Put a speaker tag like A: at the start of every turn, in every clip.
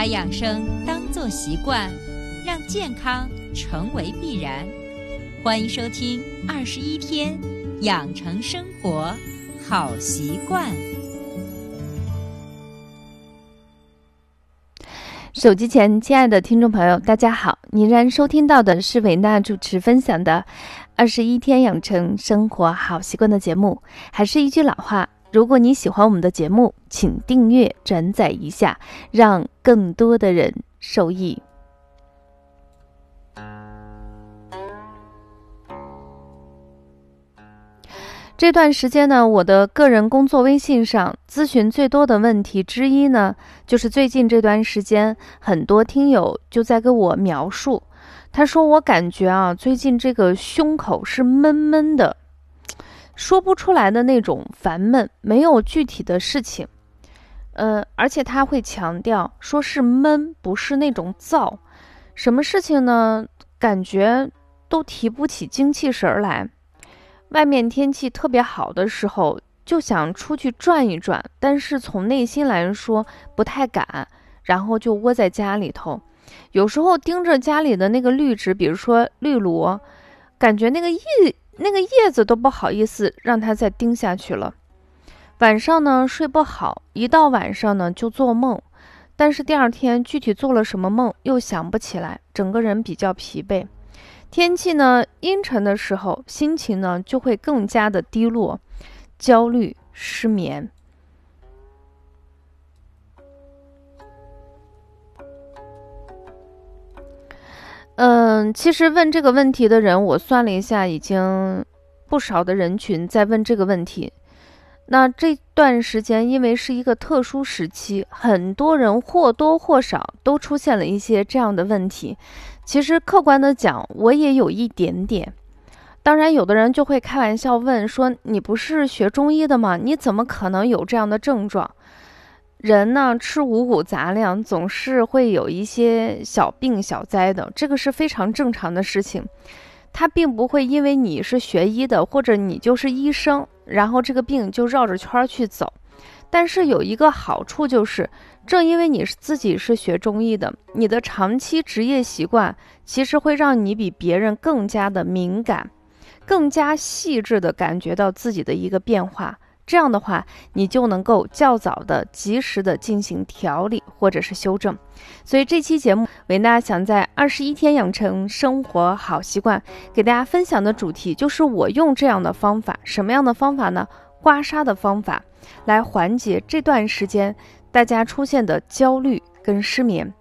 A: 把养生当作习惯，让健康成为必然。欢迎收听《二十一天养成生活好习惯》。
B: 手机前，亲爱的听众朋友，大家好！您然收听到的是维娜主持分享的《二十一天养成生活好习惯》的节目。还是一句老话，如果你喜欢我们的节目，请订阅、转载一下，让更多的人受益。这段时间呢，我的个人工作微信上咨询最多的问题之一呢，就是最近这段时间，很多听友就在跟我描述，他说我感觉啊，最近这个胸口是闷闷的，说不出来的那种烦闷，没有具体的事情，呃，而且他会强调说是闷，不是那种燥，什么事情呢？感觉都提不起精气神来。外面天气特别好的时候，就想出去转一转，但是从内心来说不太敢，然后就窝在家里头。有时候盯着家里的那个绿植，比如说绿萝，感觉那个叶那个叶子都不好意思让它再盯下去了。晚上呢睡不好，一到晚上呢就做梦，但是第二天具体做了什么梦又想不起来，整个人比较疲惫。天气呢阴沉的时候，心情呢就会更加的低落、焦虑、失眠。嗯，其实问这个问题的人，我算了一下，已经不少的人群在问这个问题。那这段时间，因为是一个特殊时期，很多人或多或少都出现了一些这样的问题。其实客观的讲，我也有一点点。当然，有的人就会开玩笑问说：“你不是学中医的吗？你怎么可能有这样的症状？”人呢，吃五谷杂粮，总是会有一些小病小灾的，这个是非常正常的事情。他并不会因为你是学医的，或者你就是医生，然后这个病就绕着圈儿去走。但是有一个好处就是，正因为你是自己是学中医的，你的长期职业习惯其实会让你比别人更加的敏感，更加细致的感觉到自己的一个变化。这样的话，你就能够较早的、及时的进行调理或者是修正。所以这期节目，维娜想在二十一天养成生活好习惯，给大家分享的主题就是我用这样的方法，什么样的方法呢？刮痧的方法，来缓解这段时间大家出现的焦虑跟失眠。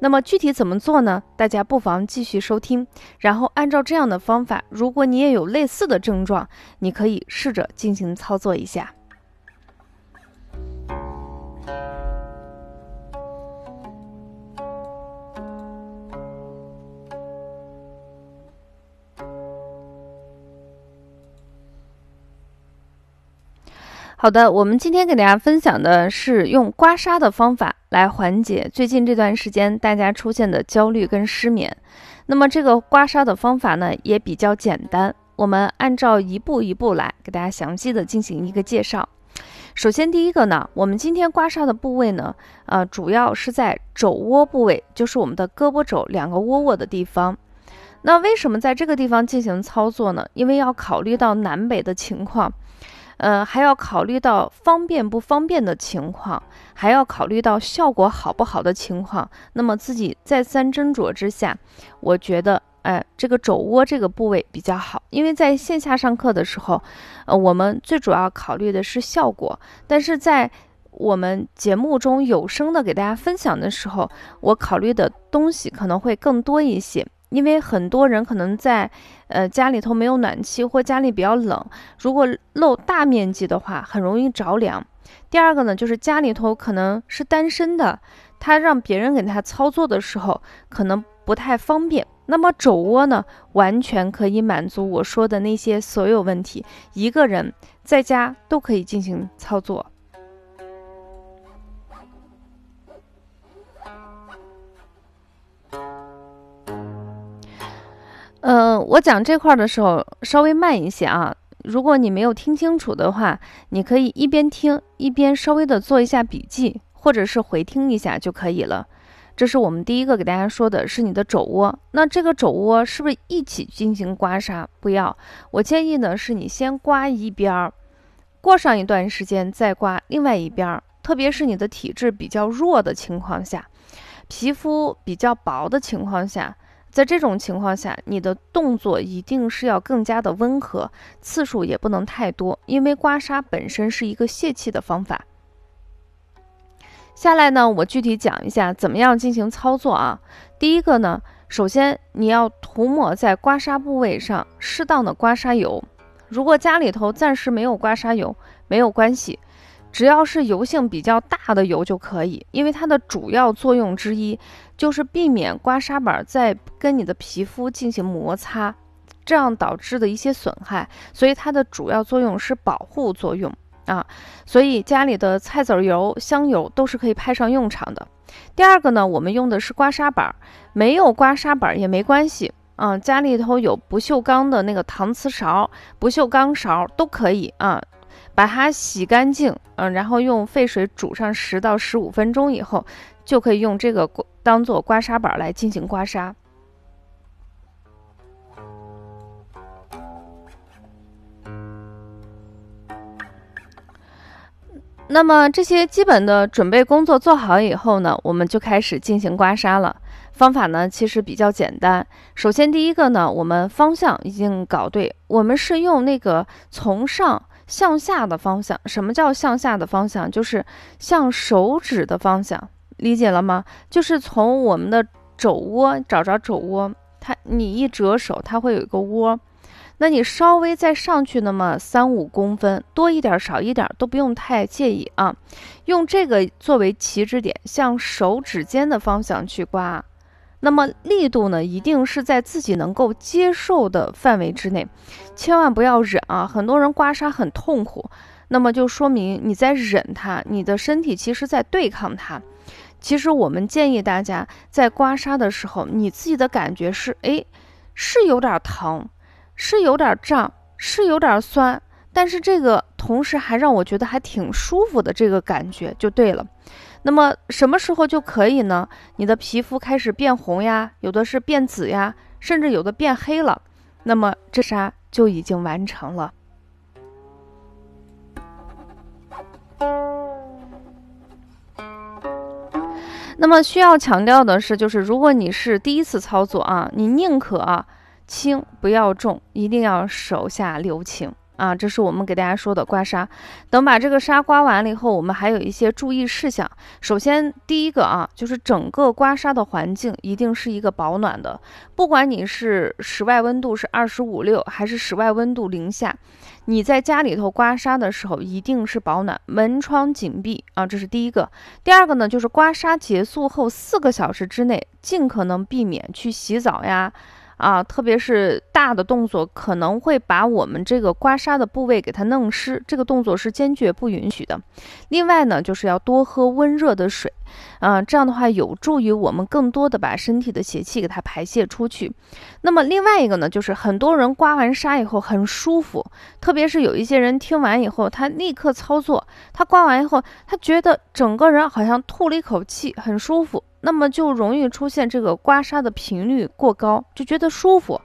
B: 那么具体怎么做呢？大家不妨继续收听，然后按照这样的方法，如果你也有类似的症状，你可以试着进行操作一下。好的，我们今天给大家分享的是用刮痧的方法来缓解最近这段时间大家出现的焦虑跟失眠。那么这个刮痧的方法呢也比较简单，我们按照一步一步来给大家详细的进行一个介绍。首先第一个呢，我们今天刮痧的部位呢，呃，主要是在肘窝部位，就是我们的胳膊肘两个窝窝的地方。那为什么在这个地方进行操作呢？因为要考虑到南北的情况。呃，还要考虑到方便不方便的情况，还要考虑到效果好不好的情况。那么自己再三斟酌之下，我觉得，哎，这个肘窝这个部位比较好。因为在线下上课的时候，呃，我们最主要考虑的是效果，但是在我们节目中有声的给大家分享的时候，我考虑的东西可能会更多一些。因为很多人可能在，呃，家里头没有暖气或家里比较冷，如果露大面积的话，很容易着凉。第二个呢，就是家里头可能是单身的，他让别人给他操作的时候，可能不太方便。那么肘窝呢，完全可以满足我说的那些所有问题，一个人在家都可以进行操作。嗯，我讲这块的时候稍微慢一些啊。如果你没有听清楚的话，你可以一边听一边稍微的做一下笔记，或者是回听一下就可以了。这是我们第一个给大家说的是你的肘窝。那这个肘窝是不是一起进行刮痧？不要，我建议呢是你先刮一边儿，过上一段时间再刮另外一边儿。特别是你的体质比较弱的情况下，皮肤比较薄的情况下。在这种情况下，你的动作一定是要更加的温和，次数也不能太多，因为刮痧本身是一个泄气的方法。下来呢，我具体讲一下怎么样进行操作啊。第一个呢，首先你要涂抹在刮痧部位上适当的刮痧油，如果家里头暂时没有刮痧油，没有关系。只要是油性比较大的油就可以，因为它的主要作用之一就是避免刮痧板在跟你的皮肤进行摩擦，这样导致的一些损害，所以它的主要作用是保护作用啊。所以家里的菜籽油、香油都是可以派上用场的。第二个呢，我们用的是刮痧板，没有刮痧板也没关系啊，家里头有不锈钢的那个搪瓷勺、不锈钢勺都可以啊。把它洗干净，嗯，然后用沸水煮上十到十五分钟以后，就可以用这个当做刮痧板来进行刮痧。那么这些基本的准备工作做好以后呢，我们就开始进行刮痧了。方法呢其实比较简单。首先第一个呢，我们方向已经搞对，我们是用那个从上。向下的方向，什么叫向下的方向？就是向手指的方向，理解了吗？就是从我们的肘窝找着肘窝，它你一折手，它会有一个窝，那你稍微再上去那么三五公分，多一点少一点都不用太介意啊。用这个作为起止点，向手指尖的方向去刮。那么力度呢，一定是在自己能够接受的范围之内，千万不要忍啊！很多人刮痧很痛苦，那么就说明你在忍它，你的身体其实在对抗它。其实我们建议大家在刮痧的时候，你自己的感觉是，哎，是有点疼，是有点胀，是有点酸，但是这个同时还让我觉得还挺舒服的，这个感觉就对了。那么什么时候就可以呢？你的皮肤开始变红呀，有的是变紫呀，甚至有的变黑了，那么这啥就已经完成了。那么需要强调的是，就是如果你是第一次操作啊，你宁可啊轻不要重，一定要手下留情。啊，这是我们给大家说的刮痧。等把这个痧刮完了以后，我们还有一些注意事项。首先，第一个啊，就是整个刮痧的环境一定是一个保暖的。不管你是室外温度是二十五六，还是室外温度零下，你在家里头刮痧的时候一定是保暖，门窗紧闭啊，这是第一个。第二个呢，就是刮痧结束后四个小时之内，尽可能避免去洗澡呀。啊，特别是大的动作可能会把我们这个刮痧的部位给它弄湿，这个动作是坚决不允许的。另外呢，就是要多喝温热的水。啊，这样的话有助于我们更多的把身体的邪气给它排泄出去。那么另外一个呢，就是很多人刮完痧以后很舒服，特别是有一些人听完以后，他立刻操作，他刮完以后，他觉得整个人好像吐了一口气，很舒服。那么就容易出现这个刮痧的频率过高，就觉得舒服。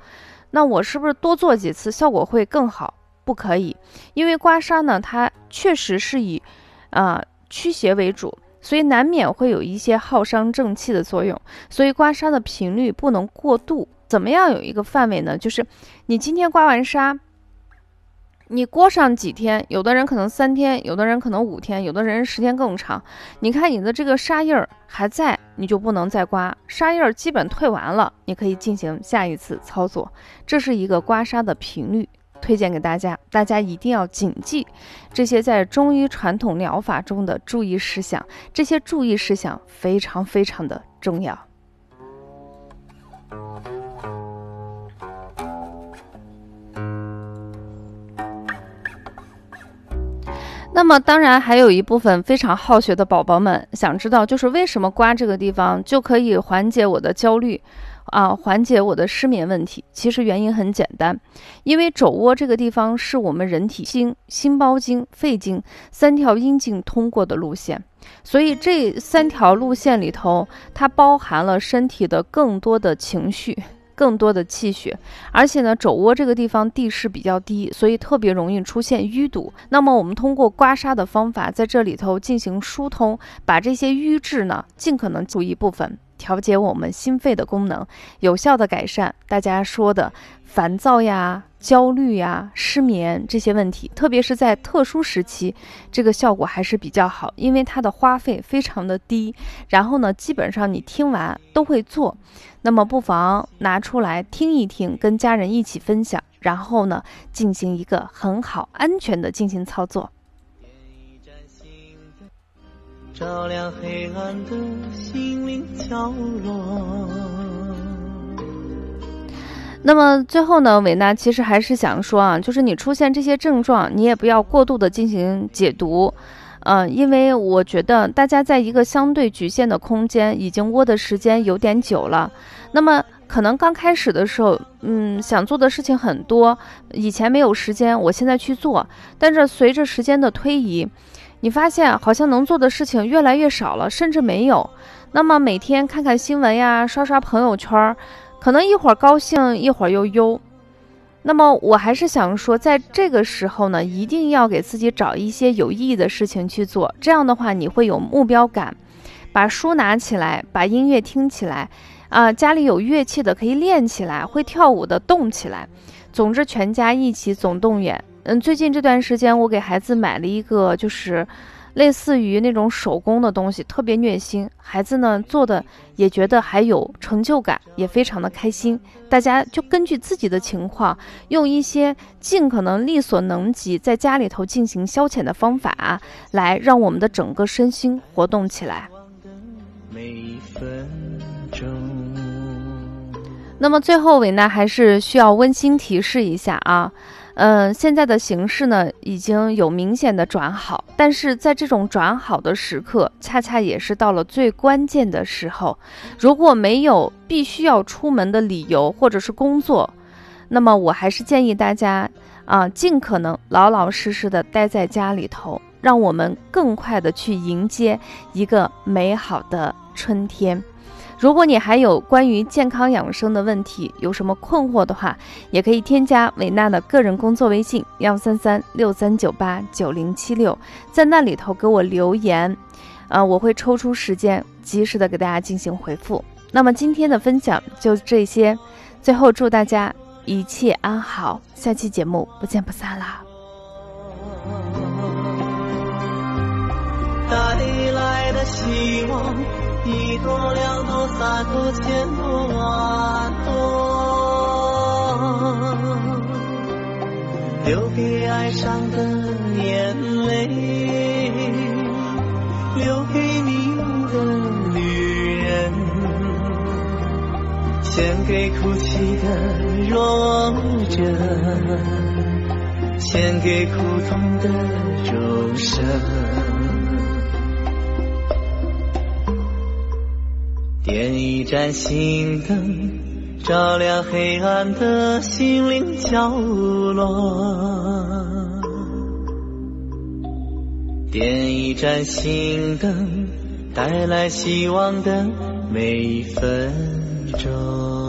B: 那我是不是多做几次效果会更好？不可以，因为刮痧呢，它确实是以啊驱邪为主。所以难免会有一些耗伤正气的作用，所以刮痧的频率不能过度。怎么样有一个范围呢？就是你今天刮完痧，你过上几天，有的人可能三天，有的人可能五天，有的人时间更长。你看你的这个痧印儿还在，你就不能再刮；痧印儿基本退完了，你可以进行下一次操作。这是一个刮痧的频率。推荐给大家，大家一定要谨记这些在中医传统疗法中的注意事项。这些注意事项非常非常的重要。那么，当然还有一部分非常好学的宝宝们想知道，就是为什么刮这个地方就可以缓解我的焦虑？啊，缓解我的失眠问题。其实原因很简单，因为肘窝这个地方是我们人体心、心包经、肺经三条阴经通过的路线，所以这三条路线里头，它包含了身体的更多的情绪。更多的气血，而且呢，肘窝这个地方地势比较低，所以特别容易出现淤堵。那么我们通过刮痧的方法，在这里头进行疏通，把这些瘀滞呢，尽可能除一部分。调节我们心肺的功能，有效的改善大家说的烦躁呀、焦虑呀、失眠这些问题，特别是在特殊时期，这个效果还是比较好，因为它的花费非常的低。然后呢，基本上你听完都会做，那么不妨拿出来听一听，跟家人一起分享，然后呢，进行一个很好、安全的进行操作。照亮黑暗的心灵角落。那么最后呢，伟娜其实还是想说啊，就是你出现这些症状，你也不要过度的进行解读，嗯，因为我觉得大家在一个相对局限的空间已经窝的时间有点久了，那么可能刚开始的时候，嗯，想做的事情很多，以前没有时间，我现在去做，但是随着时间的推移。你发现好像能做的事情越来越少了，甚至没有。那么每天看看新闻呀，刷刷朋友圈，可能一会儿高兴，一会儿又忧。那么我还是想说，在这个时候呢，一定要给自己找一些有意义的事情去做。这样的话，你会有目标感。把书拿起来，把音乐听起来，啊，家里有乐器的可以练起来，会跳舞的动起来。总之，全家一起总动员。嗯，最近这段时间，我给孩子买了一个，就是类似于那种手工的东西，特别虐心。孩子呢做的也觉得还有成就感，也非常的开心。大家就根据自己的情况，用一些尽可能力所能及，在家里头进行消遣的方法，来让我们的整个身心活动起来。那么最后，伟娜还是需要温馨提示一下啊。嗯，现在的形势呢已经有明显的转好，但是在这种转好的时刻，恰恰也是到了最关键的时候。如果没有必须要出门的理由或者是工作，那么我还是建议大家啊，尽可能老老实实的待在家里头，让我们更快的去迎接一个美好的春天。如果你还有关于健康养生的问题，有什么困惑的话，也可以添加伟娜的个人工作微信幺三三六三九八九零七六，在那里头给我留言，啊，我会抽出时间及时的给大家进行回复。那么今天的分享就这些，最后祝大家一切安好，下期节目不见不散啦。希望。一朵两朵三朵千朵万朵，留给爱伤的眼泪，留给你的女人，献给哭泣的弱者，献给苦痛的众生。点一盏心灯，照亮黑暗的心灵角落。点一盏心灯，带来希望的每一分钟。